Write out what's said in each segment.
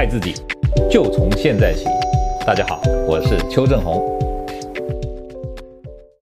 爱自己，就从现在起。大家好，我是邱正红。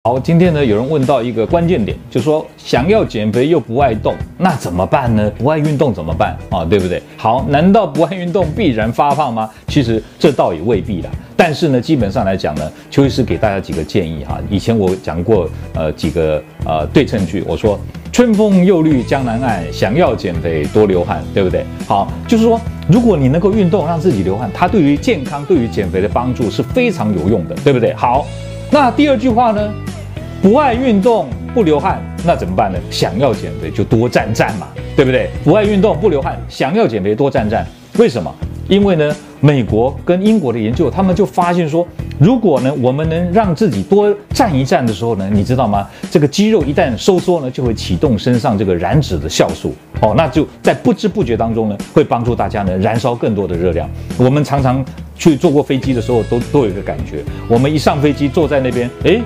好，今天呢，有人问到一个关键点，就说想要减肥又不爱动，那怎么办呢？不爱运动怎么办啊？对不对？好，难道不爱运动必然发胖吗？其实这倒也未必啦。但是呢，基本上来讲呢，邱医师给大家几个建议哈。以前我讲过呃几个呃对称句，我说春风又绿江南岸，想要减肥多流汗，对不对？好，就是说如果你能够运动让自己流汗，它对于健康、对于减肥的帮助是非常有用的，对不对？好，那第二句话呢？不爱运动不流汗，那怎么办呢？想要减肥就多站站嘛，对不对？不爱运动不流汗，想要减肥多站站。为什么？因为呢，美国跟英国的研究，他们就发现说，如果呢，我们能让自己多站一站的时候呢，你知道吗？这个肌肉一旦收缩呢，就会启动身上这个燃脂的酵素，哦，那就在不知不觉当中呢，会帮助大家呢燃烧更多的热量。我们常常去坐过飞机的时候，都都有一个感觉，我们一上飞机坐在那边，诶。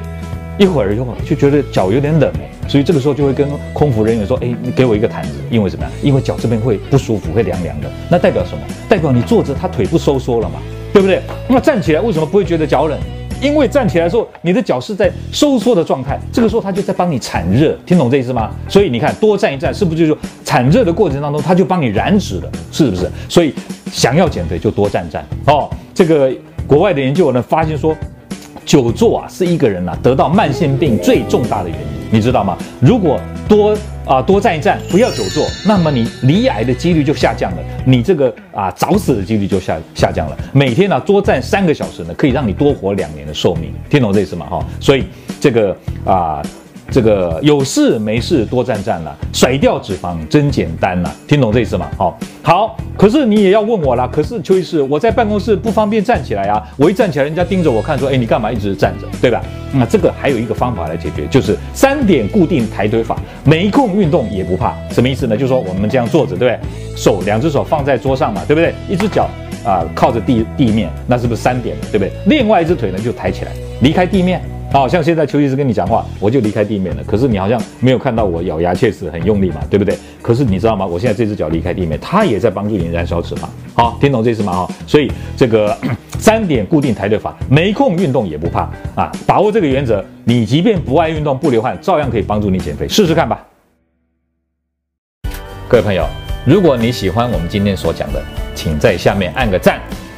一会儿一会儿就觉得脚有点冷，所以这个时候就会跟空服人员说：“哎，你给我一个毯子，因为什么呀？因为脚这边会不舒服，会凉凉的。那代表什么？代表你坐着，他腿不收缩了嘛，对不对？那站起来为什么不会觉得脚冷？因为站起来的时候，你的脚是在收缩的状态，这个时候他就在帮你产热，听懂这意思吗？所以你看，多站一站，是不是就是产热的过程当中，他就帮你燃脂了，是不是？所以想要减肥就多站站哦。这个国外的研究呢，发现说。久坐啊，是一个人啊得到慢性病最重大的原因，你知道吗？如果多啊、多站一站，不要久坐，那么你离癌的几率就下降了，你这个啊早死的几率就下下降了。每天呢、啊、多站三个小时呢，可以让你多活两年的寿命，听懂这意思吗？哈，所以这个啊。这个有事没事多站站了，甩掉脂肪真简单了，听懂这意思吗？好，好，可是你也要问我啦。可是邱医师，我在办公室不方便站起来啊，我一站起来，人家盯着我看，说，哎，你干嘛一直站着，对吧？那这个还有一个方法来解决，就是三点固定抬腿法，没空运动也不怕。什么意思呢？就是说我们这样坐着，对不对？手两只手放在桌上嘛，对不对？一只脚啊靠着地地面，那是不是三点，对不对？另外一只腿呢就抬起来，离开地面。好像现在邱医师跟你讲话，我就离开地面了。可是你好像没有看到我咬牙切齿，很用力嘛，对不对？可是你知道吗？我现在这只脚离开地面，它也在帮助你燃烧脂肪。好，听懂这意思吗？哈，所以这个 三点固定抬腿法，没空运动也不怕啊！把握这个原则，你即便不爱运动、不流汗，照样可以帮助你减肥。试试看吧。各位朋友，如果你喜欢我们今天所讲的，请在下面按个赞。